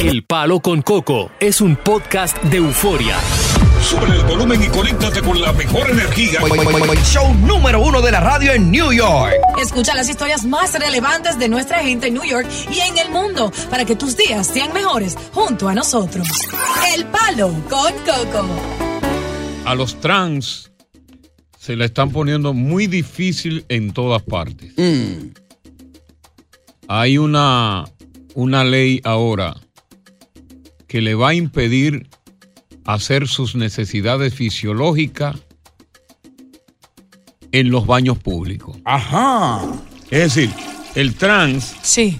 El Palo con Coco es un podcast de euforia. Sube el volumen y conéctate con la mejor energía. Show número uno de la radio en New York. Escucha las historias más relevantes de nuestra gente en New York y en el mundo para que tus días sean mejores junto a nosotros. El Palo con Coco. A los trans se la están poniendo muy difícil en todas partes. Hay una, una ley ahora que le va a impedir hacer sus necesidades fisiológicas en los baños públicos. Ajá. Es decir, el trans, Sí.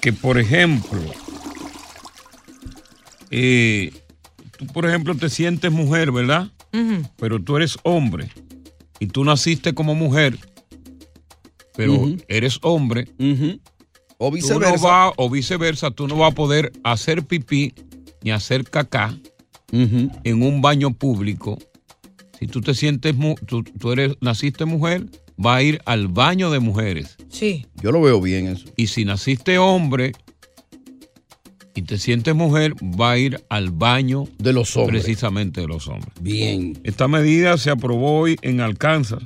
que por ejemplo, eh, tú por ejemplo te sientes mujer, ¿verdad? Pero tú eres hombre y tú naciste como mujer, pero eres hombre. O Tú viceversa. no vas- o viceversa, tú no vas a poder hacer pipí ni hacer caca en un baño público. Si tú te sientes, mu- tú, tú eres, naciste mujer, va a ir al baño de mujeres. Sí. Yo lo veo bien eso. Y si naciste hombre y te sientes mujer, va a ir al baño de los hombres. Precisamente de los hombres. Bien. Esta medida se aprobó hoy en Arkansas.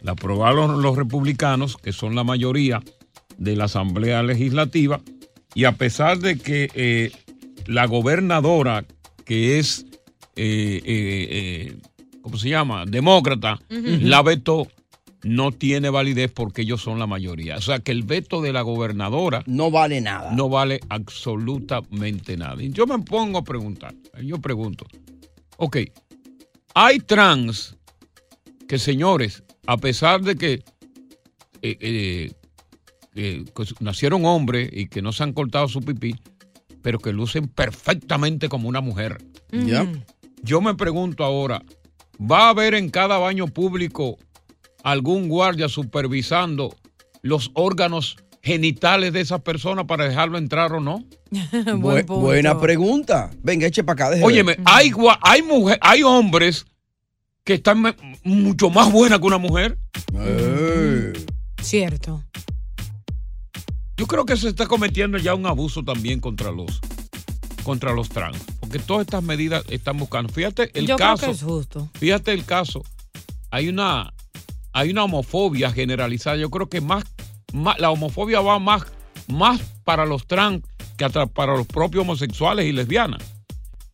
La aprobaron los republicanos, que son la mayoría de la Asamblea Legislativa. Y a pesar de que eh, la gobernadora, que es, eh, eh, eh, ¿cómo se llama? Demócrata, la vetó, no tiene validez porque ellos son la mayoría. O sea que el veto de la gobernadora no vale nada. No vale absolutamente nada. Y yo me pongo a preguntar, yo pregunto, ok, hay trans que señores, a pesar de que eh, eh, eh, que nacieron hombres y que no se han cortado su pipí, pero que lucen perfectamente como una mujer. Ya. Yo me pregunto ahora, ¿va a haber en cada baño público algún guardia supervisando los órganos genitales de esas personas para dejarlo entrar o no? Bu- buena pregunta. Venga, eche para acá. déjeme Óyeme, hay, hay, mujer, hay hombres que están mucho más buenas que una mujer. Cierto. Yo creo que se está cometiendo ya un abuso también contra los contra los trans, porque todas estas medidas están buscando. Fíjate el Yo creo caso. que es justo. Fíjate el caso. Hay una hay una homofobia generalizada. Yo creo que más, más la homofobia va más más para los trans que para los propios homosexuales y lesbianas.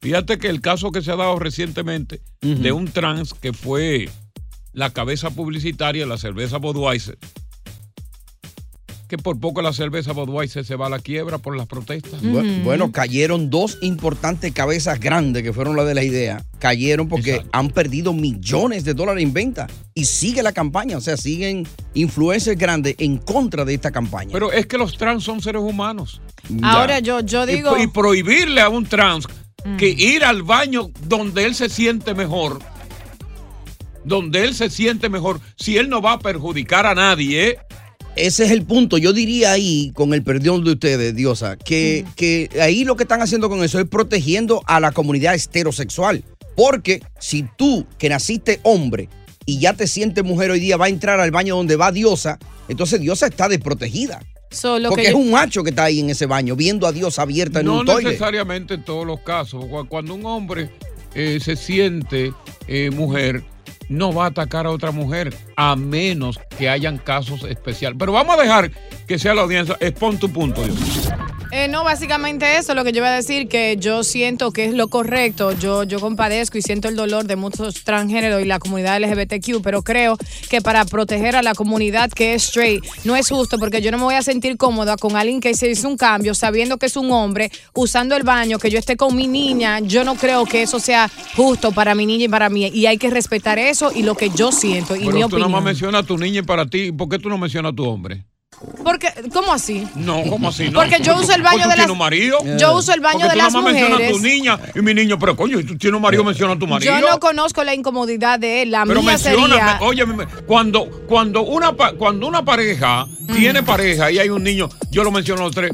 Fíjate que el caso que se ha dado recientemente de un trans que fue la cabeza publicitaria de la cerveza Budweiser, que por poco la cerveza Budweiser se va a la quiebra por las protestas. Bu- Bueno, cayeron dos importantes cabezas grandes que fueron las de la idea. Cayeron porque han perdido millones de dólares en venta y sigue la campaña. O sea, siguen influencers grandes en contra de esta campaña. Pero es que los trans son seres humanos. Ahora yo, yo Y- digo. Y, prohibirle a un trans que ir al baño donde él se siente mejor, donde él se siente mejor, si él no va a perjudicar a nadie, ¿eh? Ese es el punto. Yo diría ahí, con el perdón de ustedes, Diosa, que, que ahí lo que están haciendo con eso es protegiendo a la comunidad heterosexual. Porque si tú, que naciste hombre y ya te sientes mujer hoy día, va a entrar al baño donde va Diosa, entonces Diosa está desprotegida. Solo Porque que es yo- un macho que está ahí en ese baño, viendo a Diosa abierta en no un toile. necesariamente en todos los casos. Cu- Cuando un hombre eh, se siente eh, mujer, no va a atacar a otra mujer, a menos que hayan casos especiales. Pero vamos a dejar que sea la audiencia. Expon tu punto, Dios. Eh, no, básicamente eso, lo que yo iba a decir, que yo siento que es lo correcto, yo, yo compadezco y siento el dolor de muchos transgéneros y la comunidad LGBTQ, pero creo que para proteger a la comunidad que es straight no es justo porque yo no me voy a sentir cómoda con alguien que se hizo un cambio sabiendo que es un hombre, usando el baño, que yo esté con mi niña, yo no creo que eso sea justo para mi niña y para mí, y hay que respetar eso y lo que yo siento y mi Pero tú nada más opinión. mencionas a tu niña y para ti. ¿Por qué tú no mencionas a tu hombre? Porque, ¿cómo así? No, ¿cómo así? No, Porque yo uso el baño de las- un marido? Yo uso el baño Porque de tú las nada más mencionas a tu mujeres. niña y mi niño, pero coño, si tú tienes un marido, menciona a tu marido. Yo no conozco la incomodidad de él, la pero mía menciona, sería... oye, cuando, cuando, una, cuando una pareja tiene pareja y hay un niño, yo lo menciono a los tres,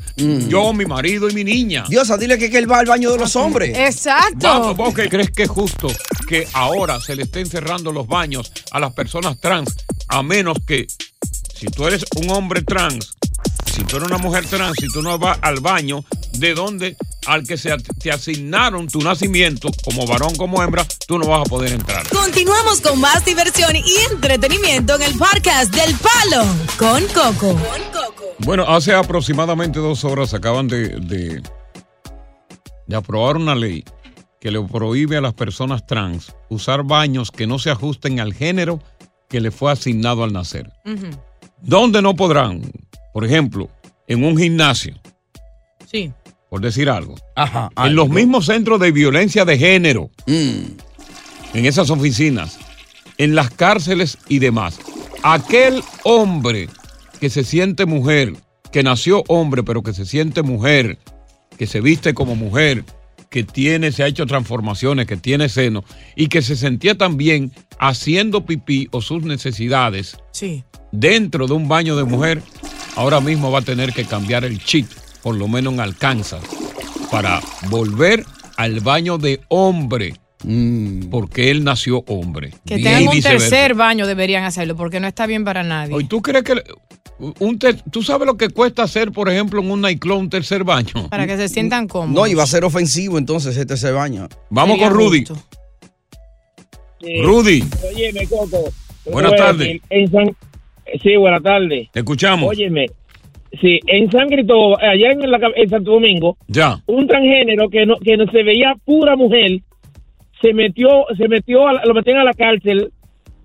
yo, mi marido y mi niña. Diosa, dile que, que él va al baño de los hombres. Exacto. Vamos, ¿vos qué crees que es justo que ahora se le estén cerrando los baños a las personas trans? A menos que si tú eres un hombre trans, si tú eres una mujer trans, si tú no vas al baño de donde al que se te asignaron tu nacimiento, como varón, como hembra, tú no vas a poder entrar. Continuamos con más diversión y entretenimiento en el podcast del Palo con Coco. Bueno, hace aproximadamente dos horas acaban de, de, de aprobar una ley que le prohíbe a las personas trans usar baños que no se ajusten al género que le fue asignado al nacer. ¿Dónde no podrán? Por ejemplo, en un gimnasio, Sí. por decir algo. Ajá. En los mismos centros de violencia de género, en esas oficinas, en las cárceles y demás. Aquel hombre que se siente mujer, que nació hombre, pero que se siente mujer, que se viste como mujer, que tiene, se ha hecho transformaciones, que tiene seno, y que se sentía también haciendo pipí o sus necesidades Sí. dentro de un baño de mujer, ahora mismo va a tener que cambiar el chip, por lo menos en Alcanza, para volver al baño de hombre, porque él nació hombre. Que Y tengan un tercer baño deberían hacerlo porque no está bien para nadie. Oye, ¿Tú crees que un ter- tú sabes lo que cuesta hacer, por ejemplo, en un nightclub un tercer baño? Para que se sientan cómodos. No, y va a ser ofensivo entonces este se baño. Vamos Sería con Rudy. Rudy, Óyeme, Coco. Buenas Bueno, tardes. En San... Sí, buenas tardes. te escuchamos. Óyeme, sí, en San Cristóbal, allá en, la, en Santo Domingo, Ya. un transgénero que no, que no se veía pura mujer, se metió, se metió, a la- lo metieron a la cárcel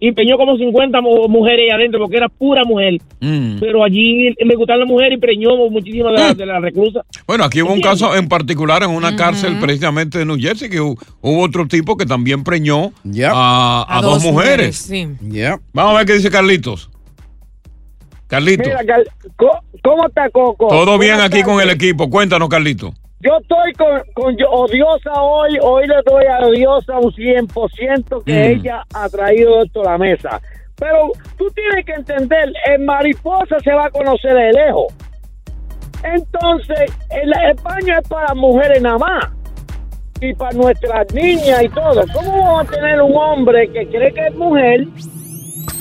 y empeñó como 50 mu- mujeres ahí adentro porque era pura mujer. Mm. Pero allí le gustaron las mujeres y preñó muchísimas de, las de las reclusas. Bueno, aquí hubo un caso en particular en una cárcel precisamente de New Jersey que hu- hubo otro tipo que también preñó a, a dos, mujeres. Sí. Yeah. Vamos a ver qué dice Carlitos. Carlitos, Mira, Cal- co- ¿cómo está Coco? todo bien aquí con el equipo. Cuéntanos, Carlitos. Yo estoy con, con yo- odiosa hoy, hoy le doy a odiosa un 100% que Mm. ella ha traído esto a la mesa. Pero tú tienes que entender, en mariposa se va a conocer de lejos. Entonces, el, el baño es para mujeres nada más. Y para nuestras niñas y todo. ¿Cómo vamos a tener un hombre que cree que es mujer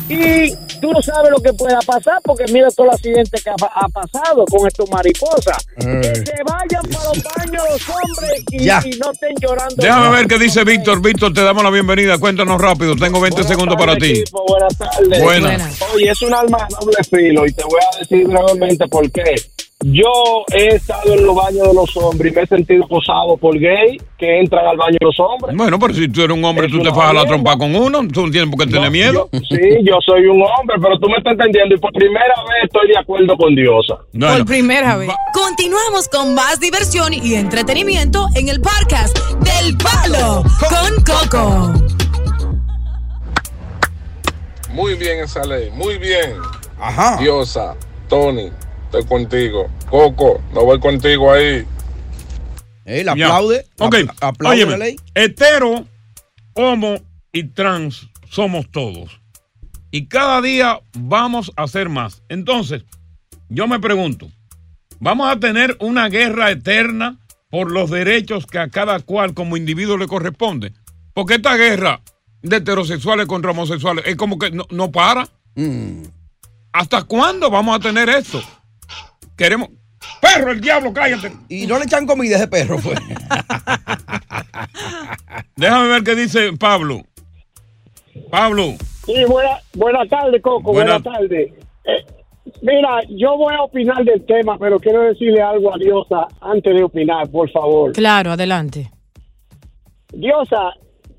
y tú no sabes lo que pueda pasar? Porque mira todos los accidentes que ha, ha pasado con estos mariposas. Que se vayan para los baños los hombres y, Ya. y no estén llorando. Déjame ver qué dice Víctor. Víctor, te damos la bienvenida. Cuéntanos rápido. Tengo 20 segundos para ti. Equipo, buenas tardes. Buenas. Oye, es un alma de doble filo y te voy a decir brevemente por qué. Yo he estado en los baños de los hombres y me he sentido posado por gay que entran al baño de los hombres. Bueno, pero si tú eres un hombre, Es tú te fajas la trompa con uno, tú no tienes por qué tener miedo. Sí, yo soy un hombre, pero tú me estás entendiendo y por primera vez estoy de acuerdo con Diosa. Por primera vez. Continuamos con más diversión y entretenimiento en el podcast del Palo con Coco. Muy bien esa ley, muy bien. Ajá. Diosa, Tony, estoy contigo. Coco, no voy contigo ahí. Él Ya. aplaude. Ok, apl- aplaude óyeme, la ley. hetero, homo y trans somos todos. Y cada día vamos a hacer más. Entonces, yo me pregunto, ¿vamos a tener una guerra eterna por los derechos que a cada cual como individuo le corresponde? Porque esta guerra de heterosexuales contra homosexuales es como que no, no para. Mm. ¿Hasta cuándo vamos a tener esto? Queremos... Perro, el diablo, cállate. Y no le echan comida a ese perro, pues. Déjame ver qué dice Pablo. Pablo. Sí, buena, buena tarde, Coco. Buena- Buena, tarde. Eh, mira, yo voy a opinar del tema, pero quiero decirle algo a Diosa antes de opinar, por favor. Claro, adelante. Diosa,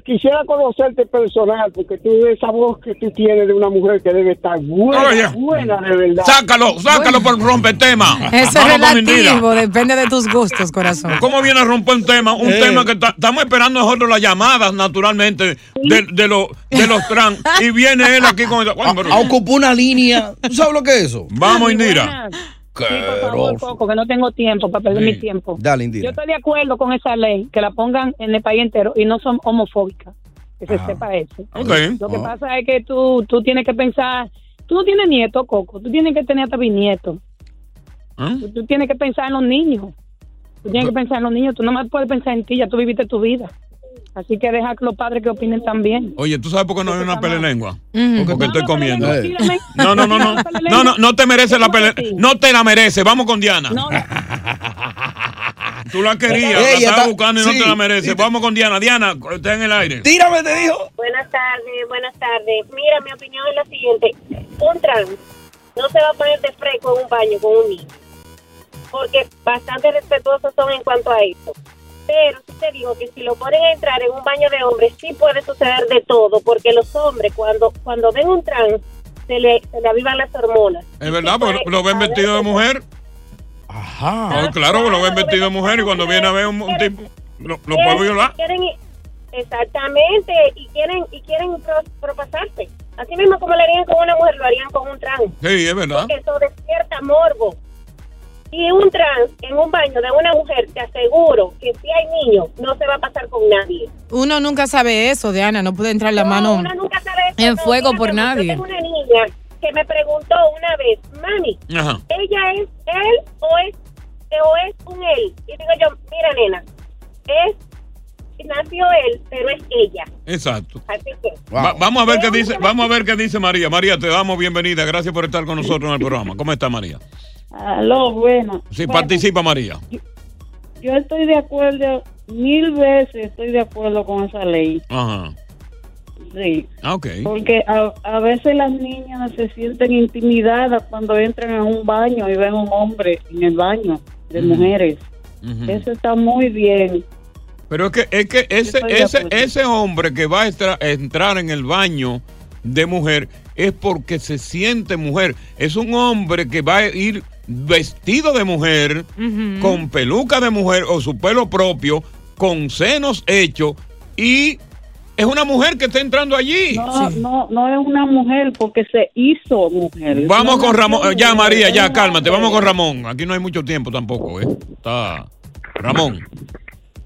quisiera conocerte personal, porque tú esa voz que tú tienes de una mujer que debe estar buena, Oye. buena de verdad. Sácalo, sácalo por romper tema. Eso es relativo, depende de tus gustos, corazón. ¿Cómo viene a romper un tema? Un Eh. tema que ta- estamos esperando nosotros las llamadas, naturalmente, de, de, los de los trans. Y viene él aquí con... Bueno, pero- A ocupar una línea. ¿Tú sabes lo que es eso? Vamos, Indira. Sí, por favor, que no tengo tiempo para perder mi tiempo. Dale, Yo Indira. estoy de acuerdo con esa ley, que la pongan en el país entero y no son homofóbicas, que se sepa eso. Ok. Lo que pasa es que tú, tú tienes que pensar, tú no tienes nieto, Coco, tú tienes que tener hasta bisnieto. Tú, tú tienes que pensar en los niños. Tú tienes que pensar en los niños, tú no más puedes pensar en ti, ya tú viviste tu vida. Así que deja que los padres que opinen también. Oye, ¿tú sabes por qué no hay una pelelengua? Ujú. Porque estoy comiendo. No, no, no, no. No, no, no te mereces la pelea. No te la mereces. Vamos con Diana. Tú la querías, la estabas buscando y no sí. te la mereces. Vamos con Diana. Diana, está en el aire. Tírame, te dijo. Buenas tardes, buenas tardes. Mira, mi opinión es la siguiente. Un trans no se va a poner de fresco en un baño con un niño. Porque bastante respetuosos son en cuanto a eso. Pero sí te digo que si lo ponen a entrar en un baño de hombres, sí puede suceder de todo. Porque los hombres, cuando, cuando ven un trans, se le, se le avivan las hormonas. Es verdad, porque lo, ven vestido de mujer. Ajá. Oh, claro, lo ven vestido de mujer y cuando viene a ver un, un tipo, lo, lo puede violar. Quieren, exactamente, y quieren y quieren pro- propasarse. Así mismo como lo harían con una mujer, lo harían con un trans. Sí, es verdad. Porque eso despierta morbo. Y un trans en un baño de una mujer, te aseguro que si hay niños, no se va a pasar con nadie. Uno nunca sabe eso, Diana, no puede entrar la No, mano uno nunca sabe eso, en fuego por nadie. Yo tengo una niña que me preguntó una vez, mami, Ajá. ¿ella es él o es, o es un él? Y digo yo, mira, nena, es, nació él, pero es ella. Exacto. Así que, Va- vamos a ver qué dice, vamos a ver qué dice María. María, te damos bienvenida. Gracias por estar con nosotros en el programa. ¿Cómo está María? Aló, bueno. Sí, Bueno, participa María. Yo estoy de acuerdo, mil veces estoy de acuerdo con esa ley. Ajá. Sí. Ah, ok. Porque a, a veces las niñas se sienten intimidadas cuando entran a un baño y ven un hombre en el baño de mujeres. Eso está muy bien. Pero es que, es que ese, ese, ese hombre que va a entrar en el baño de mujer es porque se siente mujer. Es un hombre que va a ir vestido de mujer, con peluca de mujer o su pelo propio, con senos hechos y es una mujer que está entrando allí. No, no, no es una mujer porque se hizo mujer. Vamos No con Ramón. nació Ya, María, ya, cálmate. Vamos con Ramón. Aquí no hay mucho tiempo tampoco, ¿eh? Está. Ramón.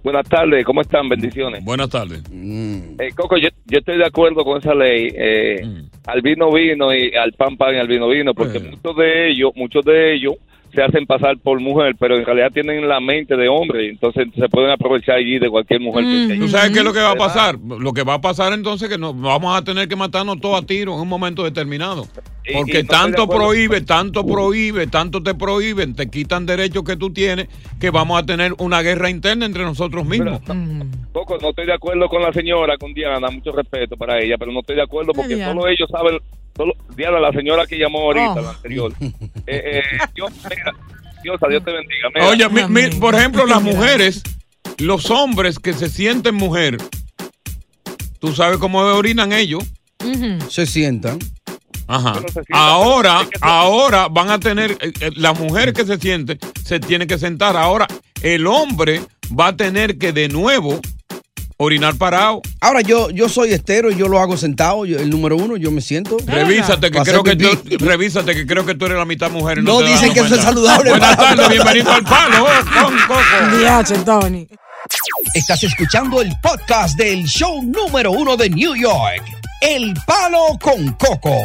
Buenas tardes, ¿cómo están? Bendiciones. Buenas tardes. Eh, Coco, yo, yo estoy de acuerdo con esa ley. Eh, Mm. Al vino vino y al pan pan y al vino vino, porque muchos de ellos, muchos de ellos se hacen pasar por mujer, pero en realidad tienen la mente de hombre, entonces se pueden aprovechar allí de cualquier mujer que esté allí. ¿Tú sabes qué es lo que va a pasar? Lo que va a pasar entonces es que nos vamos a tener que matarnos todos a tiro en un momento determinado. Porque y no tanto prohíbe, tanto prohíbe, tanto te prohíben, te quitan derechos que tú tienes, que vamos a tener una guerra interna entre nosotros mismos. Coco, no estoy de acuerdo con la señora, con Diana, mucho respeto para ella, pero no estoy de acuerdo porque Diana. solo ellos saben, solo, Diana, la señora que llamó ahorita, Oh. la anterior. Eh, eh, mira, Diosa, Dios te bendiga. Mira. Oye, mi- mi- por ejemplo, las mujeres, los hombres que se sienten mujer, tú sabes cómo orinan ellos. Se sientan. Ajá. Ahora, ahora van a tener, eh, eh, las mujeres que se sienten, se tienen que sentar. Ahora, el hombre va a tener que de nuevo orinar parado. Ahora yo, yo soy estero y yo lo hago sentado. Yo- el número uno, yo me siento. Revísate que creo que hacer tú, revísate que creo que tú eres la mitad mujer. y No, te das dicen que eso es saludable Buenas tardes, bienvenido al palo oh, con Coco. Diache, Tony. Estás escuchando el podcast del show número uno de New York. El Palo con Coco.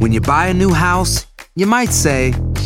When you buy a new house, you might say,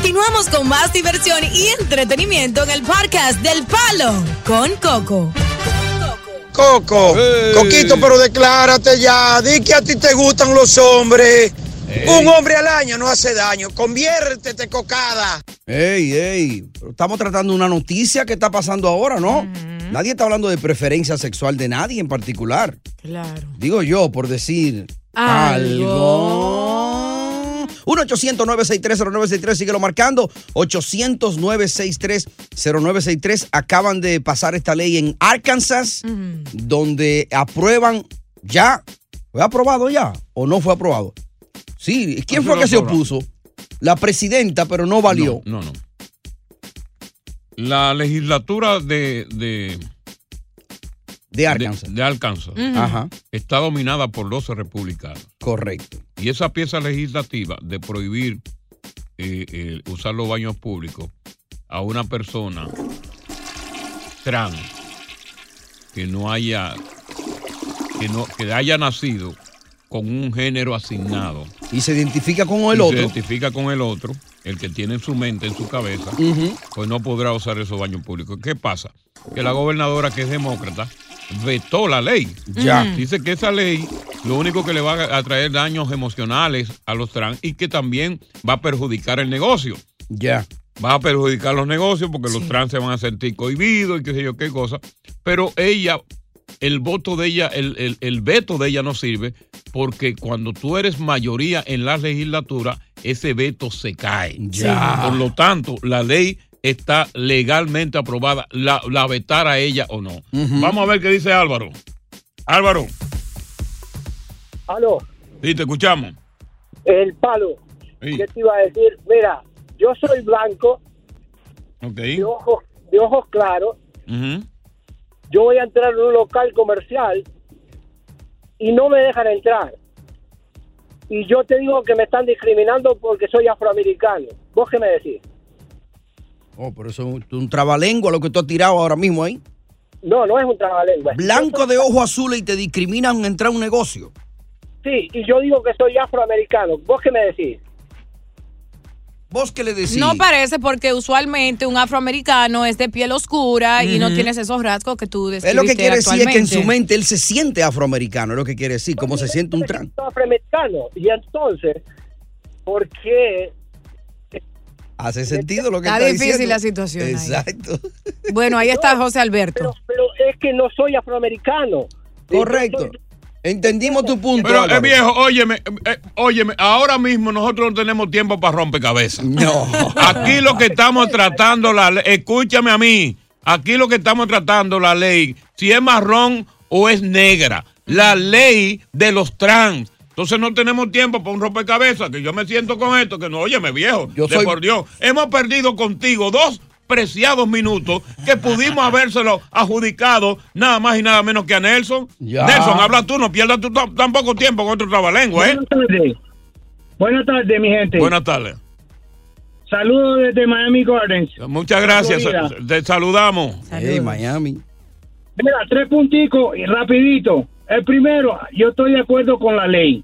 Continuamos con más diversión y entretenimiento en el podcast del Palo con Coco. Coco, Coquito, pero declárate ya. Di que a ti te gustan los hombres. Un hombre al año no hace daño. Conviértete, cocada. Ey, ey, pero estamos tratando una noticia que está pasando ahora, ¿no? Nadie está hablando de preferencia sexual de nadie en particular. Claro. Digo yo, por decir algo. 1-800-963-0963, síguelo marcando. 800-963-0963. Acaban de pasar esta ley en Arkansas, donde aprueban ya. ¿Fue aprobado ya o no fue aprobado? Sí, ¿quién fue lo que se opuso? La presidenta, pero no valió. No, no. La legislatura de, de, de Arkansas, de, Arkansas Ujú. Ajá. está dominada por 12 republicanos. Correcto. Y esa pieza legislativa de prohibir eh, eh, usar los baños públicos a una persona trans que no haya que no que haya nacido con un género asignado Y se identifica con el y otro. se identifica con el otro, el que tiene en su mente, en su cabeza, pues no podrá usar esos baños públicos. ¿Qué pasa? Que la gobernadora, que es demócrata, vetó la ley. Ya. Ujú. Dice que esa ley lo único que le va a traer daños emocionales a los trans y que también va a perjudicar el negocio. Ya. Va a perjudicar los negocios porque los trans se van a sentir cohibidos y qué sé yo qué cosa. Pero ella, el voto de ella, el, el- el veto de ella no sirve porque cuando tú eres mayoría en la legislatura, ese veto se cae. Ya. Por lo tanto, la ley está legalmente aprobada, la, la vetara ella o no. Vamos a ver qué dice Álvaro. Álvaro, Aló, sí, te escuchamos. el palo. ¿Qué te iba a decir? Mira, yo soy blanco, de ojos, de ojos claros. Yo voy a entrar en un local comercial y no me dejan entrar. Y yo te digo que me están discriminando porque soy afroamericano. ¿Vos qué me decís? Oh, pero eso es un, un trabalengua lo que tú has tirado ahora mismo ahí. No, no es un trabalengua. Blanco de ojos azules y te discriminan entrar a un negocio. Sí, y yo digo que soy afroamericano. ¿Vos qué me decís? ¿Vos qué le decís? No parece porque usualmente un afroamericano es de piel oscura y no tienes esos rasgos que tú Es describiste lo que quiere decir es que en su mente él se siente afroamericano, es lo que quiere decir, como se siente un trans. Soy afroamericano. Y entonces, ¿por qué Hace sentido lo que Está está, difícil diciendo. la situación ahí. Exacto. Bueno, ahí está José Alberto. Pero es que no soy afroamericano. Correcto. Entendimos tu punto. Pero, eh, viejo, óyeme, eh, óyeme, ahora mismo nosotros no tenemos tiempo para rompecabezas. No. Aquí lo que estamos tratando, la ley, escúchame a mí, aquí lo que estamos tratando, la ley, si es marrón o es negra, la ley de los trans. Entonces no tenemos tiempo para un rompecabezas, que yo me siento con esto, que no, óyeme, viejo, Yo de soy- por Dios, hemos perdido contigo dos preciados minutos que pudimos habérselo adjudicado nada más y nada menos que a Nelson. Ya. Nelson, habla tú, no pierdas tú tan tan poco tiempo con otro trabalengua, ¿eh? Buenas tardes. Buenas tardes, mi gente. Buenas tardes. Saludos desde Miami Gardens. Muchas gracias. Te saludamos. Hey, Miami. Mira, tres punticos y rapidito. El primero, yo estoy de acuerdo con la ley.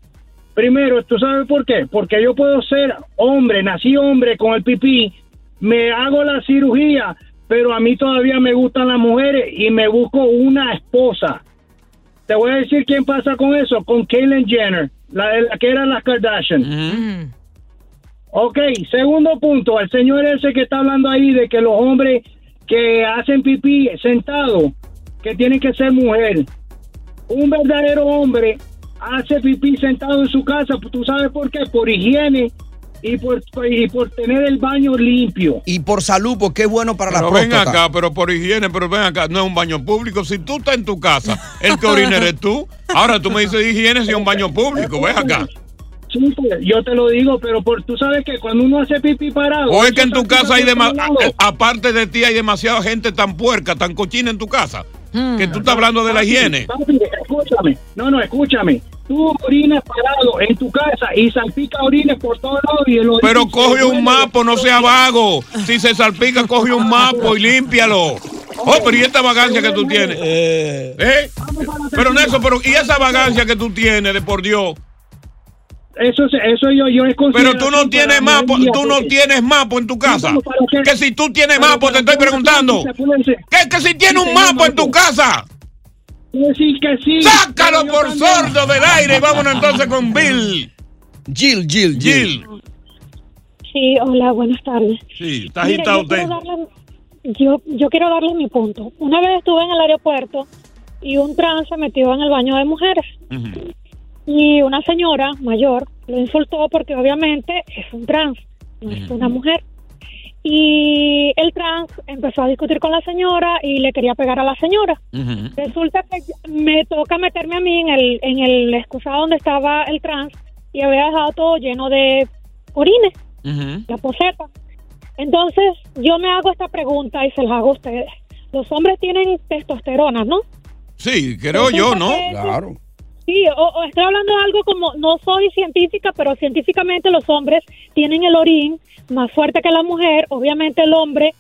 Primero, ¿tú sabes por qué? Porque yo puedo ser hombre, nací hombre con el pipí, me hago la cirugía, pero a mí todavía me gustan las mujeres y me busco una esposa. Te voy a decir quién pasa con eso, con Caitlyn Jenner, la, de la que era la Kardashian. Ok, segundo punto, al señor ese que está hablando ahí de que los hombres que hacen pipí sentados, que tienen que ser mujer. Un verdadero hombre hace pipí sentado en su casa, ¿tú sabes por qué? Por higiene y por, y por tener el baño limpio. Y por salud, porque es bueno para Pero la ven próstata. acá, pero por higiene, pero ven acá, no es un baño público. Si tú estás en tu casa, el que orina eres tú. Ahora tú me dices higiene si es un baño público, ven acá. Sí, pues, yo te lo digo, pero por, tú sabes que cuando uno hace pipí parado... O es que en tu casa hay está dema- parado. aparte de ti, hay demasiada gente tan puerca, tan cochina en tu casa, Mm. que tú estás hablando de la higiene. papi, escúchame. No, no, escúchame. Tú orinas parado en tu casa y salpica orines por todos lados y el orine Pero coge un mapo, no sea vago. Si se salpica, coge un mapo y límpialo. Oh, pero ¿y esta vagancia que tú tienes? ¿Eh? Pero Nelson, pero ¿y esa vagancia que tú tienes, de por Dios? Eso, se- eso yo, yo es Pero tú no tienes mapo, tú no tienes mapo en tu casa. Que si tú tienes mapo, te estoy preguntando. ¿Qué que si tienes un mapo en tu casa? Sí, que sí. Sácalo por sordo del aire y vámonos entonces con Bill. Jill, Jill, Jill. Sí, hola, buenas tardes. Sí, está quiero usted. darle- yo, yo quiero darle mi punto. Una vez estuve en el aeropuerto y un trans se metió en el baño de mujeres. Y una señora mayor lo insultó porque obviamente es un trans, no es una mujer. Y el trans empezó a discutir con la señora y le quería pegar a la señora. Resulta que me toca meterme a mí en el, en el excusado donde estaba el trans y había dejado todo lleno de orines, la poseta. Entonces, yo me hago esta pregunta y se la hago a ustedes. Los hombres tienen testosterona, ¿no? Sí, creo yo, ¿no? Claro. Sí, o, o estoy hablando de algo como, no soy científica, pero científicamente los hombres tienen el orín más fuerte que la mujer. Obviamente el hombre,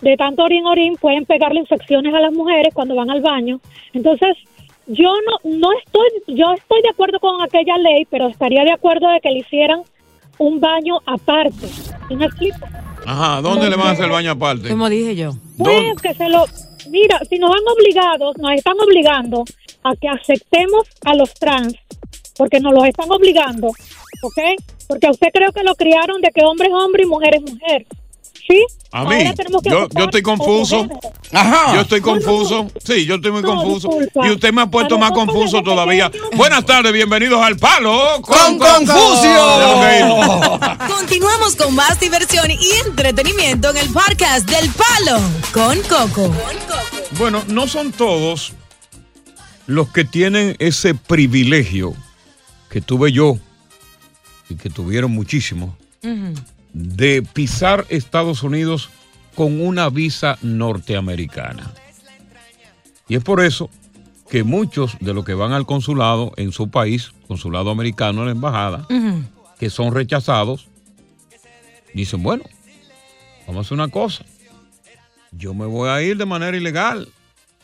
de tanto orín, orín, pueden pegarle infecciones a las mujeres cuando van al baño. Entonces, yo no, no estoy, yo estoy de acuerdo con aquella ley, pero estaría de acuerdo de que le hicieran un baño aparte. ¿Sí me explico? Ajá, ¿dónde le van a hacer el baño aparte? Como dije yo. Pues que se lo... Mira, si nos han obligado, nos están obligando a que aceptemos a los trans, porque nos los están obligando, ¿ok? Porque a usted creo que lo criaron de que hombre es hombre y mujer es mujer. ¿Sí? A mí, yo, yo estoy confuso. género. Yo estoy confuso. Sí, yo estoy muy No, confuso. disculpa. Y usted me ha puesto más confuso todavía. Buenas tardes, bienvenidos al Palo Con Confucio. Continuamos con más diversión y entretenimiento en el podcast del Palo con Coco. Bueno, no son todos los que tienen ese privilegio que tuve yo y que tuvieron muchísimos de pisar Estados Unidos con una visa norteamericana. Y es por eso que muchos de los que van al consulado en su país, consulado americano en la embajada, que son rechazados, dicen, bueno, vamos a hacer una cosa. Yo me voy a ir de manera ilegal.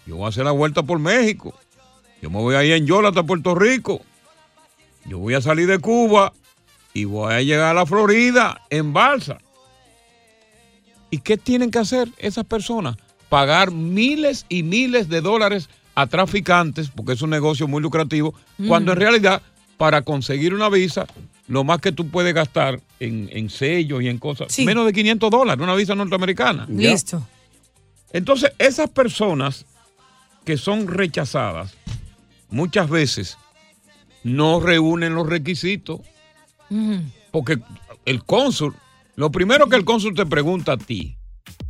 Yo voy a hacer la vuelta por México. Yo me voy a ir en Yola hasta Puerto Rico. Yo voy a salir de Cuba y voy a llegar a la Florida en balsa. ¿Y qué tienen que hacer esas personas? Pagar miles y miles de dólares a traficantes, porque es un negocio muy lucrativo, Mm. cuando en realidad para conseguir una visa lo más que tú puedes gastar en, en sellos y en cosas, menos de 500 dólares, una visa norteamericana. Listo. Entonces, esas personas que son rechazadas, muchas veces no reúnen los requisitos, porque el cónsul, lo primero que el cónsul te pregunta a ti,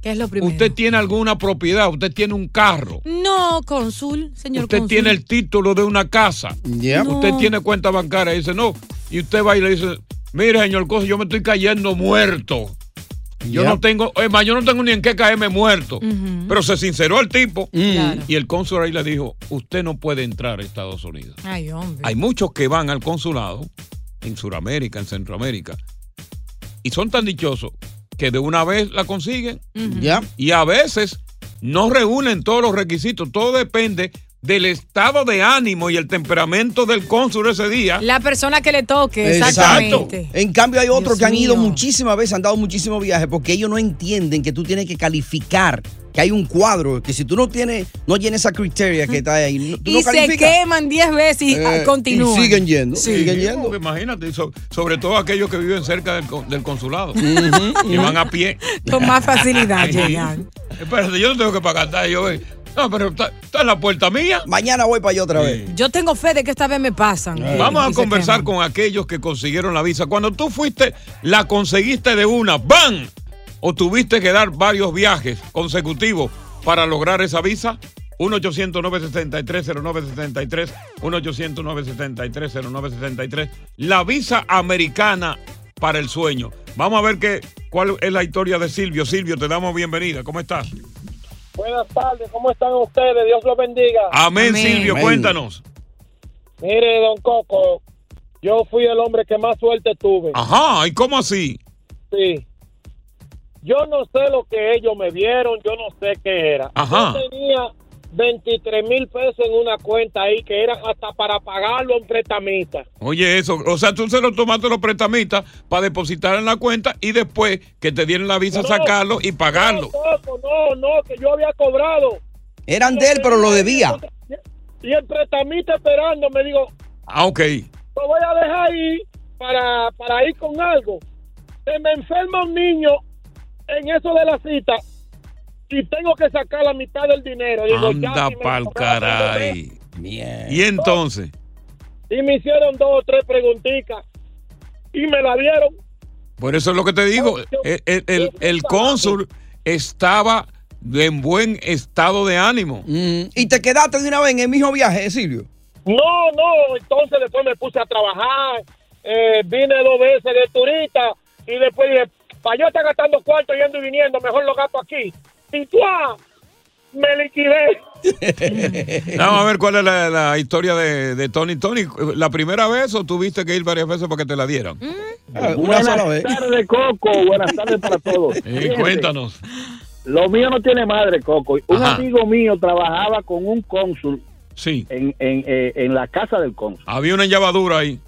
¿Qué es lo primero? ¿usted tiene alguna propiedad? ¿Usted tiene un carro? No, cónsul, señor ¿Usted cónsul. tiene el título de una casa? No. ¿Usted tiene cuenta bancaria? Y dice, no. Y usted va y le dice, mire, señor cónsul, yo me estoy cayendo muerto. Yo no tengo, es más, yo no tengo ni en qué caerme muerto. Pero se sinceró el tipo. Claro. Y el cónsul ahí le dijo, usted no puede entrar a Estados Unidos. Ay, hombre. Hay muchos que van al consulado en Sudamérica, en Centroamérica, y son tan dichosos que de una vez la consiguen. Ya. Y a veces no reúnen todos los requisitos. Todo depende del estado de ánimo y el temperamento del cónsul ese día. La persona que le toque, Exacto. exactamente. En cambio, hay otros Dios que han ido muchísimas veces, han dado muchísimos viajes, porque ellos no entienden que tú tienes que calificar, que hay un cuadro, que si tú no tienes, no llenas esa criteria que está ahí, no- tú Y no se queman 10 veces y ah, Eh, continúan. y siguen yendo, Sí. siguen yendo. Porque Imagínate, so- sobre todo aquellos que viven cerca del, con- del consulado, que van a pie. Con más facilidad llegan. Espérate, yo no tengo que pagar nada. Yo, eh, no, pero está, está en la puerta mía. Mañana voy para allá otra vez. Yo tengo fe de que esta vez me pasan. Vamos Y a conversar con aquellos que consiguieron la visa. Cuando tú fuiste, la conseguiste de una, ¡bam! ¿O tuviste que dar varios viajes consecutivos para lograr esa visa? 1-800-973-0973, 1-800-973-0973. La visa americana para el sueño. Vamos a ver qué, cuál es la historia de Silvio. Silvio, te damos bienvenida. ¿Cómo estás? Buenas tardes, ¿cómo están ustedes? Dios los bendiga. Amén, Silvio, cuéntanos. Mire, don Coco, yo fui el hombre que más suerte tuve. Ajá, ¿y cómo así? Sí. Yo no sé lo que ellos me vieron, yo no sé qué era. Ajá. Yo tenía 23 mil pesos en una cuenta ahí que era hasta para pagarlo a un prestamista. Oye, eso, o sea, tú se lo tomaste los prestamistas para depositar en la cuenta y después que te dieron la visa, No. sacarlo y pagarlo. No, no, no, que yo había cobrado. Eran de él, pero lo debía. Y el prestamista esperando me dijo, Ah, ok. lo voy a dejar ahí para, para ir con algo. Se me enferma un niño en eso de la cita y tengo que sacar la mitad del dinero. Digo, ya, Anda si pa'l caray. Y entonces, Y me hicieron dos o tres preguntitas y me la dieron. por eso es lo que te digo, el, el- el- el cónsul estaba en buen estado de ánimo. Mm, ¿Y te quedaste de una vez en el mismo viaje, Silvio? No, no, entonces después me puse a trabajar, eh, vine dos veces de turista y después dije, para yo estar gastando cuarto yendo y viniendo, mejor lo gasto aquí. Y ¡tuá! me liquidé. Vamos a ver cuál es la, la historia de, de Tony. Tony, ¿la primera vez o tuviste que ir varias veces para que te la dieran? Buenas tardes, Coco. Buenas tardes para todos. Cuéntanos. Lo mío no tiene madre, Coco. Un Ajá. amigo mío trabajaba con un cónsul Sí. en, en, eh, en la casa del cónsul. Había una llavadura ahí.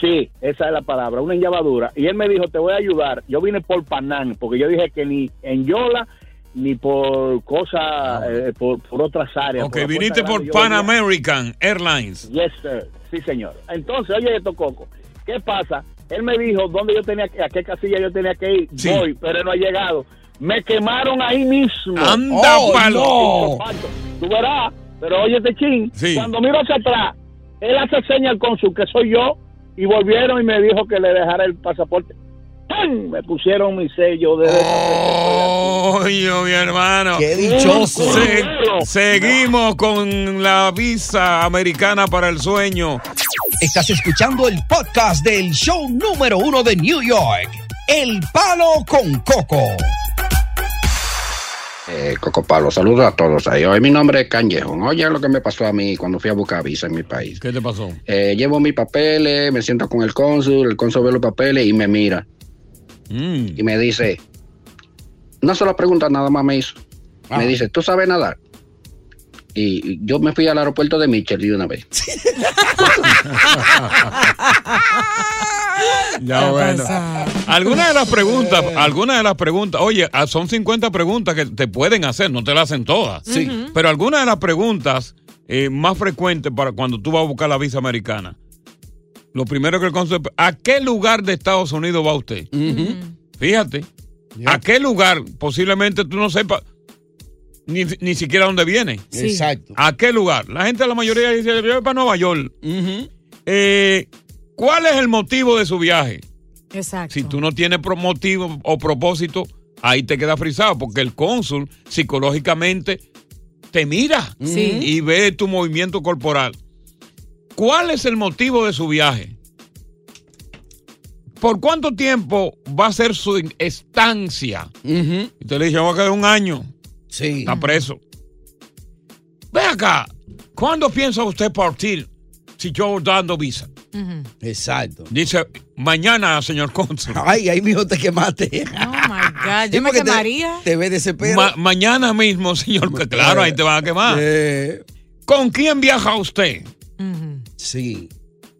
Sí, esa es la palabra, una enllavadura. Y él me dijo, te voy a ayudar. Yo vine por Panán, porque yo dije que ni en Yola, ni por cosas, eh, por, por otras áreas. Ok, por viniste por Pan American Airlines. Yes, sir. Sí, señor. Entonces, oye esto, Coco. ¿Qué pasa? Él me dijo dónde yo tenía que, a qué casilla yo tenía que ir. Sí. Voy, pero él no ha llegado. Me quemaron ahí mismo. Anda, Oh, palo. no. Tú verás, pero oye este chin. Sí. Cuando miro hacia atrás, él hace seña al cónsul que soy yo y volvieron y me dijo que le dejara el pasaporte. Me pusieron mi sello de... Oye, mi hermano. Qué dichoso. Se- seguimos con la visa americana para el sueño. Estás escuchando el podcast del show número uno de New York, El Palo con Coco. Eh, Coco Palo, saludos a todos ahí. Hoy mi nombre es Canjejón. Oye lo que me pasó a mí cuando fui a buscar visa en mi país. ¿Qué te pasó? Eh, llevo mis papeles, me siento con el cónsul, el cónsul ve los papeles y me mira. Mm. Y me dice, una sola pregunta nada más me hizo. Ah. Me dice, ¿tú sabes nadar? Y yo me fui al aeropuerto de Mitchell de una vez. Ya bueno. Algunas de las preguntas, algunas de las preguntas, oye, ah, son 50 preguntas que te pueden hacer, no te las hacen todas. Sí. Pero algunas de las preguntas eh, más frecuentes para cuando tú vas a buscar la visa americana. Lo primero que el cónsul, ¿a qué lugar de Estados Unidos va usted? Fíjate, ¿a qué lugar? Posiblemente tú no sepas ni, ni siquiera dónde viene. Sí. Exacto. ¿A qué lugar? La gente, la mayoría dice, yo voy para Nueva York. Eh, ¿Cuál es el motivo de su viaje? Exacto. Si tú no tienes motivo o propósito, ahí te queda frisado, porque el cónsul psicológicamente te mira Sí. y ve tu movimiento corporal. ¿Cuál es el motivo de su viaje? ¿Por cuánto tiempo va a ser su estancia? Y usted le dice, va a quedar un año. Sí. Está preso. Ve acá, ¿cuándo piensa usted partir si yo dando visa? Exacto. Dice, mañana, señor cónsul. Ay, ahí mijo te quemaste. Oh my God, yo me porque te- quemaría. Te, ve desesperado. Ma- mañana mismo, señor, que claro, ahí te van a quemar. Eh, ¿Con quién viaja usted? Sí.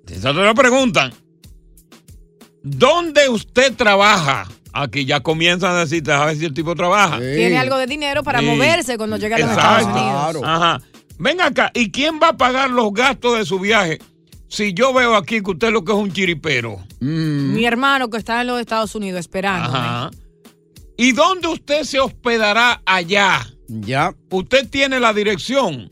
Esa te preguntan. ¿Dónde usted trabaja? Aquí ya comienzan a decirte, a ver si el tipo trabaja. Tiene algo de dinero para Sí. moverse cuando llegue a los. Estados Unidos. Ajá. Ven acá, ¿y quién va a pagar los gastos de su viaje? Si yo veo aquí que usted lo que es un chiripero. Mi hermano que está en los Estados Unidos esperando. Ajá. ¿Y dónde usted se hospedará allá? Ya. Usted tiene la dirección.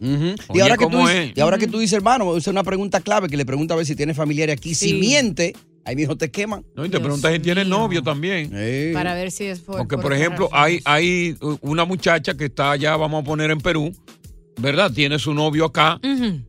Y Oye, ahora, que tú, ¿cómo dices- es? y ahora que tú dices, hermano, es una pregunta clave que le pregunta a ver si tiene familiares aquí. Si miente, ahí mismo te queman. No, y te preguntas si tiene novio también. Para ver si es por. Porque, por ejemplo, hay, hay una muchacha que está allá, vamos a poner en Perú, ¿verdad? Tiene su novio acá.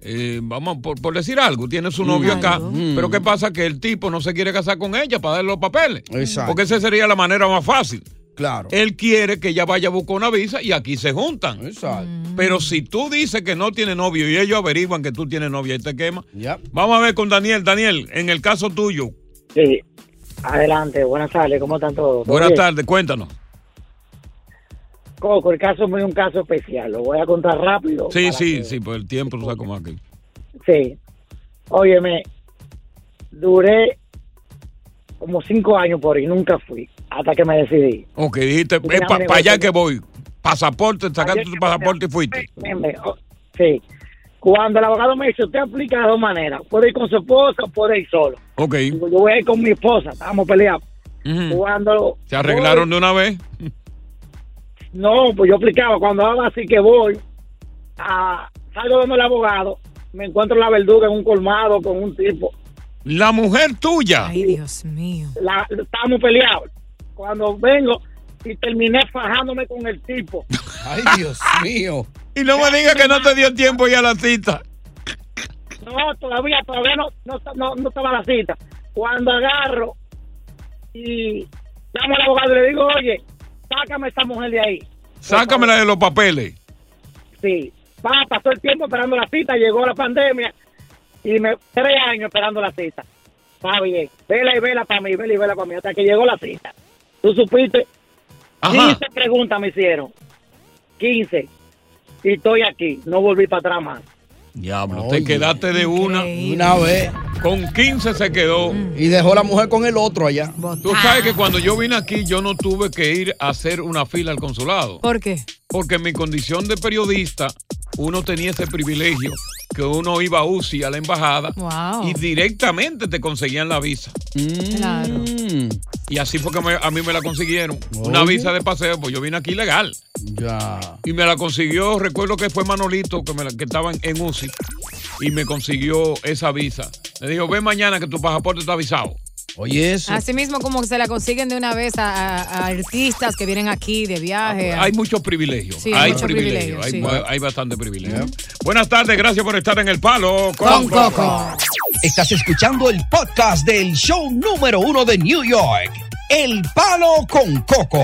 Eh, vamos, por, por decir algo, tiene su novio acá. Pero ¿qué pasa? Que el tipo no se quiere casar con ella para darle los papeles. Exacto. Porque esa sería la manera más fácil. Claro. Él quiere que ella vaya a buscar una visa y aquí se juntan. Exacto. Pero si tú dices que no tiene novio y ellos averiguan que tú tienes novia y te quema, Ya. vamos a ver con Daniel. Daniel, en el caso tuyo, Sí, adelante, buenas tardes, ¿cómo están todos? ¿Todo buenas tardes, cuéntanos. Coco, el caso es un caso especial, lo voy a contar rápido. Sí, sí, que- sí, por el tiempo, sabes cómo es aquí. Sí. Óyeme, duré como cinco años por ahí, nunca fui, hasta que me decidí. Ok, dijiste, Mira, para mira, allá que voy. Pasaporte, sacaste tu pasaporte y fuiste. Oh, Sí. Cuando el abogado me dice, usted aplica de dos maneras, puede ir con su esposa o puede ir solo. Ok. Digo, yo voy a ir con mi esposa, estábamos peleados. Ujú. Cuando ¿Se arreglaron de una vez? No, pues yo aplicaba. Cuando hago así que voy, a, salgo donde el abogado, me encuentro la verduga en un colmado con un tipo. La mujer tuya. Ay, Dios mío. La, estábamos peleados. Cuando vengo y terminé fajándome con el tipo. Ay, Dios mío. Y no me digas que no te dio tiempo ya la cita. No, todavía, todavía no, no, no, no estaba la cita. Cuando agarro y llamo al abogado y le digo, oye, sácame a esta mujer de ahí. Sácamela de los papeles. Sí. Pa, pasó el tiempo esperando la cita, llegó la pandemia y me tres años esperando la cita. Está bien. Vela y vela para mí, vela y vela para mí, hasta que llegó la cita. ¿Tú supiste? Ajá. 15 preguntas me hicieron. 15. Y estoy aquí. No volví para atrás más. Diablo, te quedaste de una. Una vez. Con 15 se quedó. Y dejó la mujer con el otro allá. Tú sabes que cuando yo vine aquí, yo no tuve que ir a hacer una fila al consulado. ¿Por qué? Porque en mi condición de periodista, uno tenía ese privilegio que uno iba a UCI, a la embajada, Wow. y directamente te conseguían la visa. Claro. Y así fue que me- a mí me la consiguieron. Una visa de paseo, pues yo vine aquí legal. Ya. Y me la consiguió, recuerdo que fue Manolito, que, me la- que estaba en, en UCI, y me consiguió esa visa. Me dijo, ven mañana que tu pasaporte está avisado. Oye, eso. Así mismo como que se la consiguen de una vez a, a- a artistas que vienen aquí de viaje. a- Hay muchos privilegios. Sí, hay mucho privilegios. privilegio, Hay, sí. hay bastante privilegio. Buenas tardes, gracias por estar en el palo Con Coco. Estás escuchando el podcast del show número uno de New York. El Palo con Coco.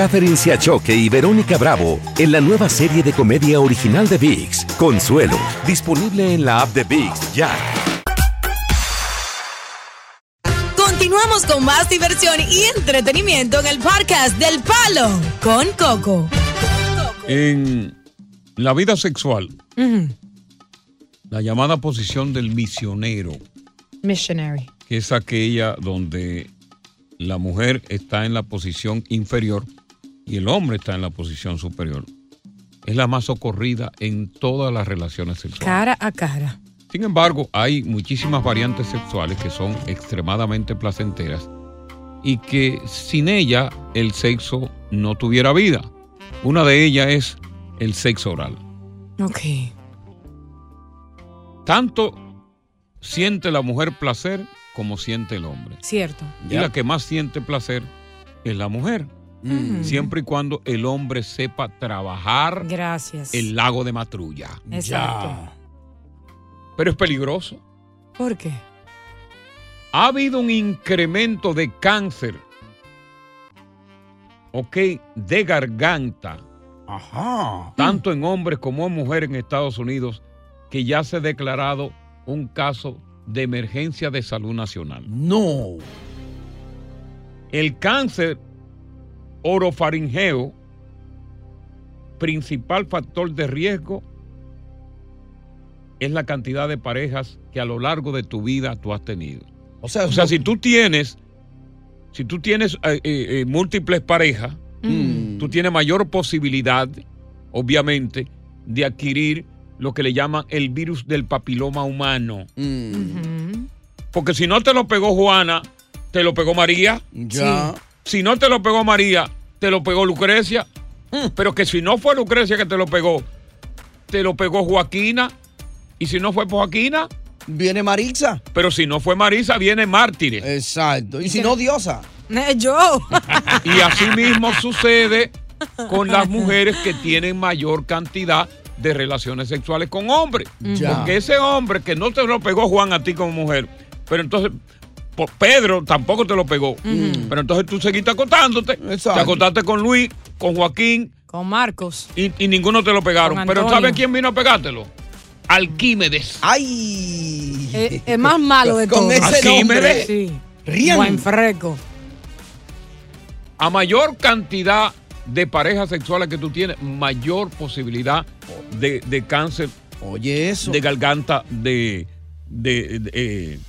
Catherine Siachoque y Verónica Bravo en la nueva serie de comedia original de VIX, Consuelo, disponible en la app de VIX ya. Continuamos con más diversión y entretenimiento en el podcast del Palo con Coco. En la vida sexual, la llamada posición del misionero, Missionary. que es aquella donde la mujer está en la posición inferior y el hombre está en la posición superior, es la más socorrida en todas las relaciones sexuales. Cara a cara. Sin embargo, hay muchísimas variantes sexuales que son extremadamente placenteras y que sin ella el sexo no tuviera vida. Una de ellas es el sexo oral. Ok. Tanto siente la mujer placer como siente el hombre. Cierto. Y la que más siente placer es la mujer. Mm. Siempre y cuando el hombre sepa trabajar Gracias. el lago de Matrulla. Exacto. Pero es peligroso. ¿Por qué? Ha habido un incremento de cáncer, ok, de garganta, tanto en hombres como en mujeres en Estados Unidos, que ya se ha declarado un caso de emergencia de salud nacional. No. El cáncer orofaringeo, principal factor de riesgo, es la cantidad de parejas que a lo largo de tu vida tú has tenido. O sea, O sea, si tú tienes, si tú tienes eh, eh, eh, múltiples parejas, Mm. tú tienes mayor posibilidad, obviamente, de adquirir lo que le llaman el virus del papiloma humano. Mm. Porque si no te lo pegó Juana, te lo pegó María. Ya. Si no te lo pegó María, te lo pegó Lucrecia. Mm. Pero que si no fue Lucrecia que te lo pegó, te lo pegó Joaquina. Y si no fue Joaquina, viene Marisa. Pero si no fue Marisa, viene Mártires. Exacto. Y si no, Diosa. Yo. Y así mismo sucede con las mujeres que tienen mayor cantidad de relaciones sexuales con hombres. Ya. Porque ese hombre que no te lo pegó Juan a ti como mujer, pero entonces Pedro tampoco te lo pegó. Pero entonces tú seguiste acostándote. Te acostaste con Luis, con Joaquín. Con Marcos. Y, y ninguno te lo pegaron. Con Pero. ¿sabes quién vino a pegártelo? Alquímedes. ¡Ay! Es, es más malo de Con todo. ese Arquímedes. Sí. Buen freco. A mayor cantidad de parejas sexuales que tú tienes, mayor posibilidad de, de cáncer. Oye, eso. De garganta, de, de, de, eh,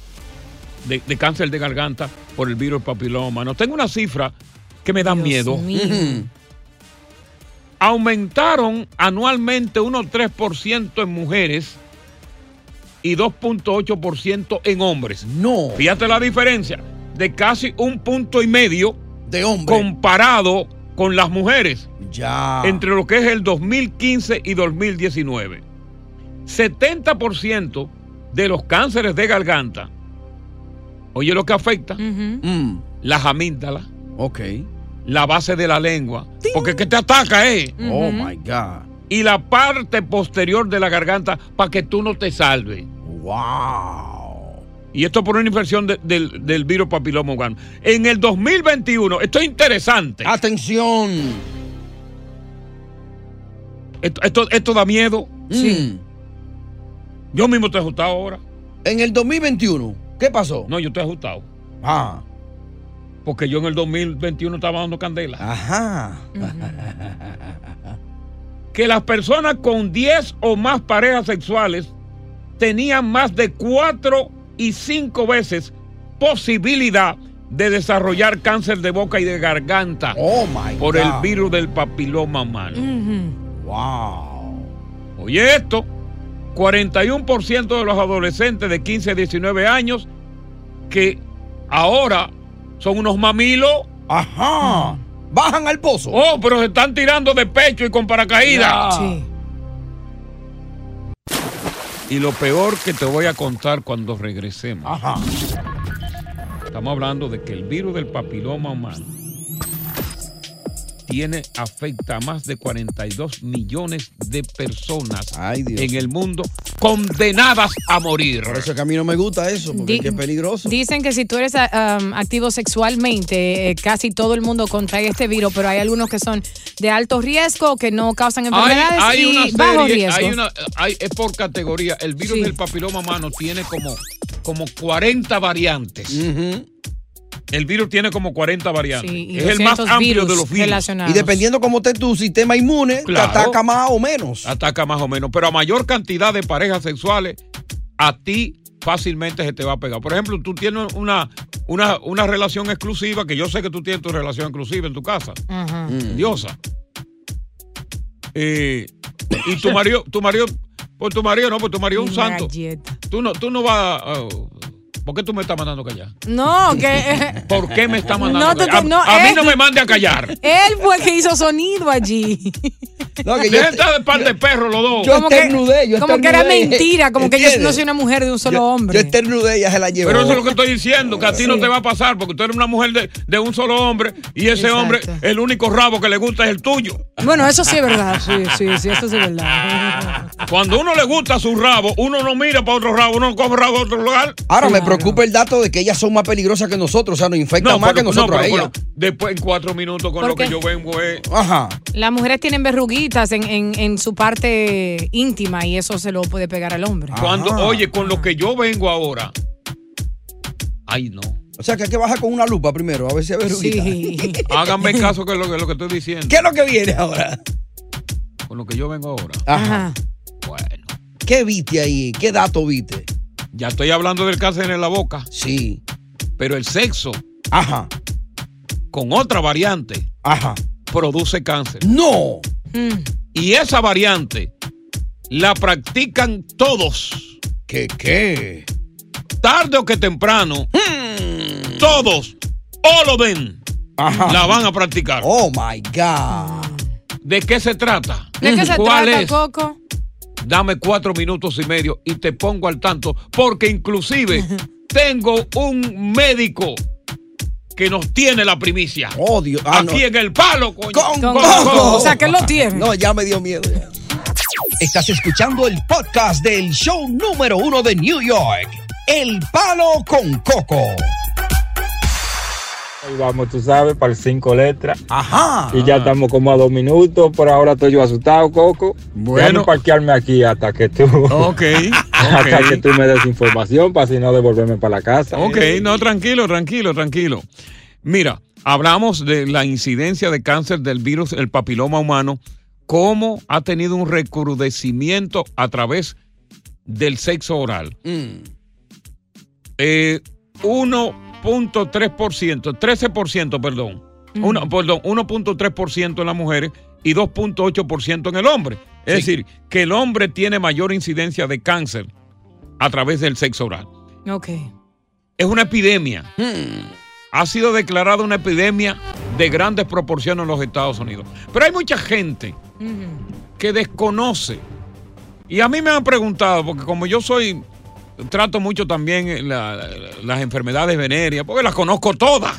de- de cáncer de garganta por el virus papiloma humano. Tengo una cifra que me da miedo. mío. Aumentaron anualmente unos 3% en mujeres y 2.8% en hombres. No. Fíjate la diferencia de casi un punto y medio de hombre comparado con las mujeres. Ya. Entre lo que es el 2015 y 2019. 70% de los cánceres de garganta. Oye lo que afecta. Mm. Las amígdalas. Ok. La base de la lengua. Porque es que te ataca, ¿eh? Oh my God. Y la parte posterior de la garganta para que tú no te salves. ¡Wow! Y esto por una infección de- del, del virus papiloma humano. En el 2021, esto es interesante. Atención. Esto, esto, esto da miedo. Sí. Yo mismo estoy ajustado ahora. En el 2021, ¿qué pasó? No, yo estoy ajustado. Ah. Porque yo en el 2021 estaba dando candela. Ajá. Que las personas con 10 o más parejas sexuales tenían más de 4 y 5 veces posibilidad de desarrollar cáncer de boca y de garganta Oh my por God. el virus del papiloma humano. Wow. Oye esto, 41% de los adolescentes de 15 a 19 años que ahora son unos mamilos. Ajá. Bajan al pozo. Oh, pero se están tirando de pecho y con paracaídas. Sí. Y lo peor que te voy a contar cuando regresemos. Ajá. Estamos hablando de que el virus del papiloma humano tiene, afecta a más de 42 millones de personas en el mundo condenadas a morir. Por eso que a mí no me gusta eso, porque Di- es que es peligroso. Dicen que si tú eres ah, um, activo sexualmente, eh, casi todo el mundo contrae este virus, pero hay algunos que son de alto riesgo, que no causan Hay, enfermedades hay y una bajo serie, riesgo. hay una, hay- es por categoría. El virus Sí. del papiloma humano tiene como, como 40 variantes. El virus tiene como 40 variantes. Sí, y es el más 200 amplio de los virus. Y dependiendo cómo esté tu sistema inmune, Claro. te ataca más o menos. Ataca más o menos. Pero a mayor cantidad de parejas sexuales, a ti fácilmente se te va a pegar. Por ejemplo, tú tienes una, una, una relación exclusiva, que yo sé que tú tienes tu relación exclusiva en tu casa. Ajá. Diosa. Eh, y tu marido, tu marido, pues tu marido no, pues tu marido es un santo. Tú no, tú no vas a. ¿Por qué tú me estás mandando a callar? No, que. ¿Por qué me está mandando No, a callar? te- no, a, a mí no me mande a callar. Él fue el que hizo sonido allí. No, que yo estar de par de perro los dos. Yo como yo como que era mentira, como que yo no soy una mujer de un solo Yo hombre. esternudé y ya se la llevó. Pero eso es lo que estoy diciendo, que a ti no te va a pasar, porque tú eres una mujer de, de un solo hombre y ese Exacto. hombre, el único rabo que le gusta es el tuyo. Bueno, eso sí es verdad. Sí, sí, sí, eso sí es verdad. Cuando uno le gusta su rabo, uno no mira para otro rabo, uno no coge rabo a otro lugar. Ahora me preocupa el dato de que ellas son más peligrosas que nosotros, o sea, nos infectan más pero- que nosotros no, a ellas. pero después en cuatro minutos con ¿Por lo que yo vengo es... Ajá. Las mujeres tienen verruguitas en, en, en su parte íntima y eso se lo puede pegar al hombre. Cuando, oye, con lo que yo vengo ahora. Ay, no. O sea, que hay que bajar con una lupa primero, a ver si hay verruguita. Sí. Háganme caso que es lo, que lo que estoy diciendo. ¿Qué es lo que viene ahora? Con lo que yo vengo ahora. Ajá. ¿Qué viste ahí? ¿Qué dato viste? Ya estoy hablando del cáncer en la boca. Sí. Pero el sexo. Ajá. Con otra variante. Ajá. Produce cáncer. No. Y esa variante la practican todos. ¿Qué qué? Tarde o que temprano. Todos. O lo ven. Ajá. La van a practicar. Oh my God. ¿De qué se trata? ¿De qué se ¿Cuál trata, es? Coco? Dame cuatro minutos y medio y te pongo al tanto, porque inclusive tengo un médico que nos tiene la primicia. Oh, Dios. Ah, Aquí no. en el palo, coño. Con Con- O sea, que él lo tiene. No, ya me dio miedo. ya. Estás escuchando el podcast del show número uno de New York, El Palo con Coco. Vamos, tú sabes, para el cinco letras. Ajá. Y ya estamos como a dos minutos. Por ahora estoy yo asustado, Coco. Bueno. Déjame parquearme aquí hasta que tú. Ok, hasta que tú me des información para si no devolverme para la casa. Ok, no, tranquilo, tranquilo, tranquilo. Mira, hablamos de la incidencia de cáncer del virus, el papiloma humano, cómo ha tenido un recrudecimiento a través del sexo oral. Eh, 1.3%, 13%, perdón. Uno- perdón, 1.3% en las mujeres y 2.8% en el hombre. Es decir, que el hombre tiene mayor incidencia de cáncer a través del sexo oral. Ok. Es una epidemia. Ha sido declarada una epidemia de grandes proporciones en los Estados Unidos. Pero hay mucha gente que desconoce. Y a mí me han preguntado, porque como yo soy, trato mucho también la- las enfermedades venéreas, porque las conozco todas.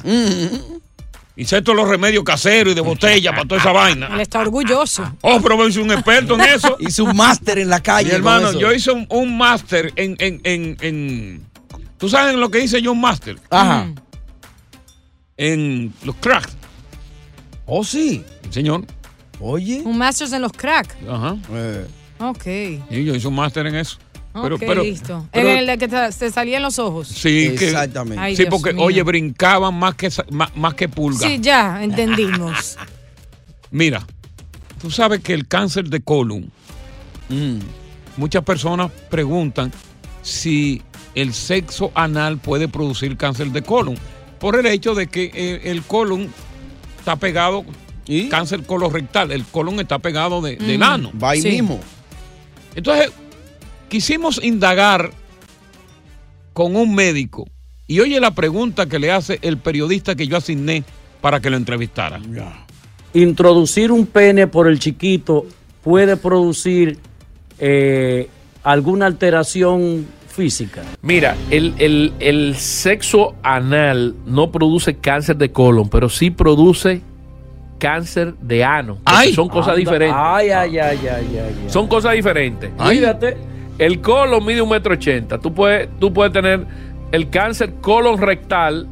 Y sé todos los remedios caseros y de botella para toda esa vaina. Él está orgulloso. Oh, pero me hice un experto en eso. Hizo un máster en la calle. Mi hermano, con eso. yo hice un, un máster en, en, en, en- ¿Tú sabes lo que hice yo un máster? Ajá. En los cracks. Oh, sí. Señor. Oye. Un Masters en los crack. Ajá. Ok. Y yo hice un máster en eso. Pero, ok, pero, listo. pero- en el de que te, se salían los ojos. sí, que, Ay, sí, Dios porque, mío. oye, brincaban más que, más, más que pulga. Sí, ya, entendimos. Mira, tú sabes que el cáncer de colon, muchas personas preguntan si el sexo anal puede producir cáncer de colon, por el hecho de que eh, el colon está pegado, cáncer colorectal, el colon está pegado de- del Mm, ano. va ahí Sí. mismo. Entonces, quisimos indagar con un médico y oye la pregunta que le hace el periodista que yo asigné para que lo entrevistara. Introducir un pene por el chiquito puede producir eh, alguna alteración física. Mira, el, el- el sexo anal no produce cáncer de colon, pero sí produce cáncer de ano. son cosas Anda. diferentes. Ay, ay, ay, ay, ay. ay. Son cosas diferentes. Cuídate. El colon mide un metro ochenta. Tú puedes, tú puedes tener el cáncer colon rectal.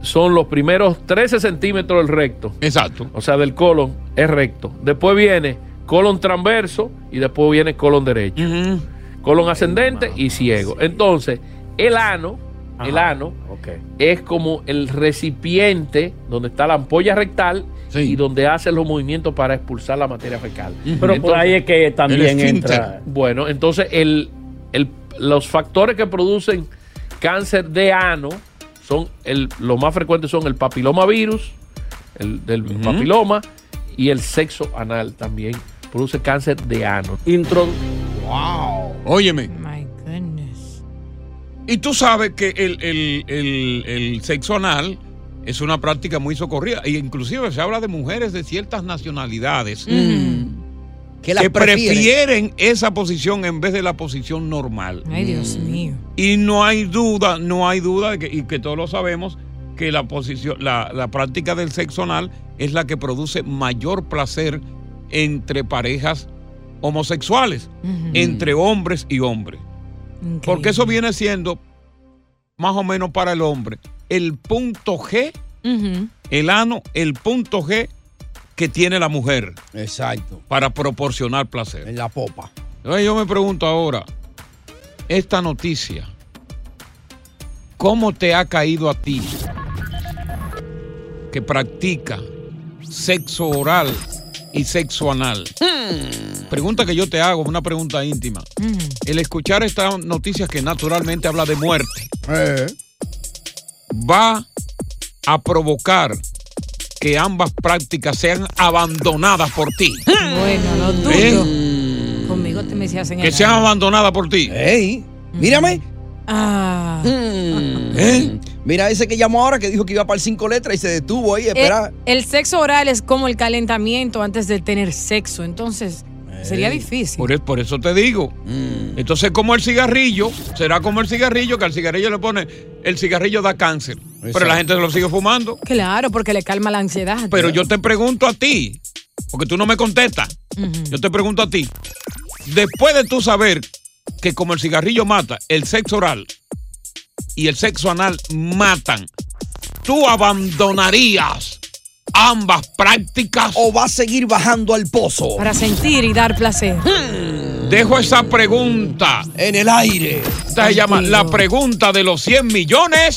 Son los primeros 13 centímetros del recto. Exacto. O sea, del colon es recto. Después viene colon transverso y después viene colon derecho. Colon ascendente y ciego. Entonces, el ano, el ano es como el recipiente donde está la ampolla rectal y donde hace los movimientos para expulsar la materia fecal. Pero por ahí es que también entra. Bueno, entonces el, el- los factores que producen cáncer de ano son el, los más frecuentes son el papiloma virus, el del papiloma y el sexo anal también produce cáncer de ano. Wow. Óyeme. Y tú sabes que el, el- el- el sexo anal es una práctica muy socorrida. E inclusive se habla de mujeres de ciertas nacionalidades Que las que prefieren. prefieren esa posición en vez de la posición normal. Ay, Dios mío. Y no hay duda, no hay duda, de que, y que todos lo sabemos, que la posición, la, la práctica del sexo anal es la que produce mayor placer entre parejas homosexuales, entre hombres y hombres. Porque eso viene siendo más o menos para el hombre el punto G, el ano, el punto G que tiene la mujer. Exacto. Para proporcionar placer. En la popa. Entonces yo me pregunto ahora, esta noticia, ¿cómo te ha caído a ti que practica sexo oral y sexo anal? Pregunta que yo te hago, una pregunta íntima. El escuchar esta noticia que naturalmente habla de muerte, va a provocar que ambas prácticas sean abandonadas por ti. Bueno, no dudo. ¿Eh? Conmigo te me hacen Que el sean abandonadas por ti. ¡Ey! Mírame. Ah. ¿Eh? Mira ese que llamó ahora que dijo que iba para el cinco letras y se detuvo ahí, espera. Eh, el sexo oral es como el calentamiento antes de tener sexo, entonces sería difícil. Por, es- por eso te digo. Entonces, como el cigarrillo, será como el cigarrillo, que al cigarrillo le pone, el cigarrillo da cáncer. Pero la gente se lo sigue fumando. Claro, porque le calma la ansiedad. Pero yo te pregunto a ti, porque tú no me contestas. Yo te pregunto a ti, después de tú saber que como el cigarrillo mata, el sexo oral y el sexo anal matan, ¿tú abandonarías ambas prácticas? ¿O vas a seguir bajando al pozo? Para sentir y dar placer. Dejo esa pregunta en el aire. Esta se llama la pregunta de los 100 millones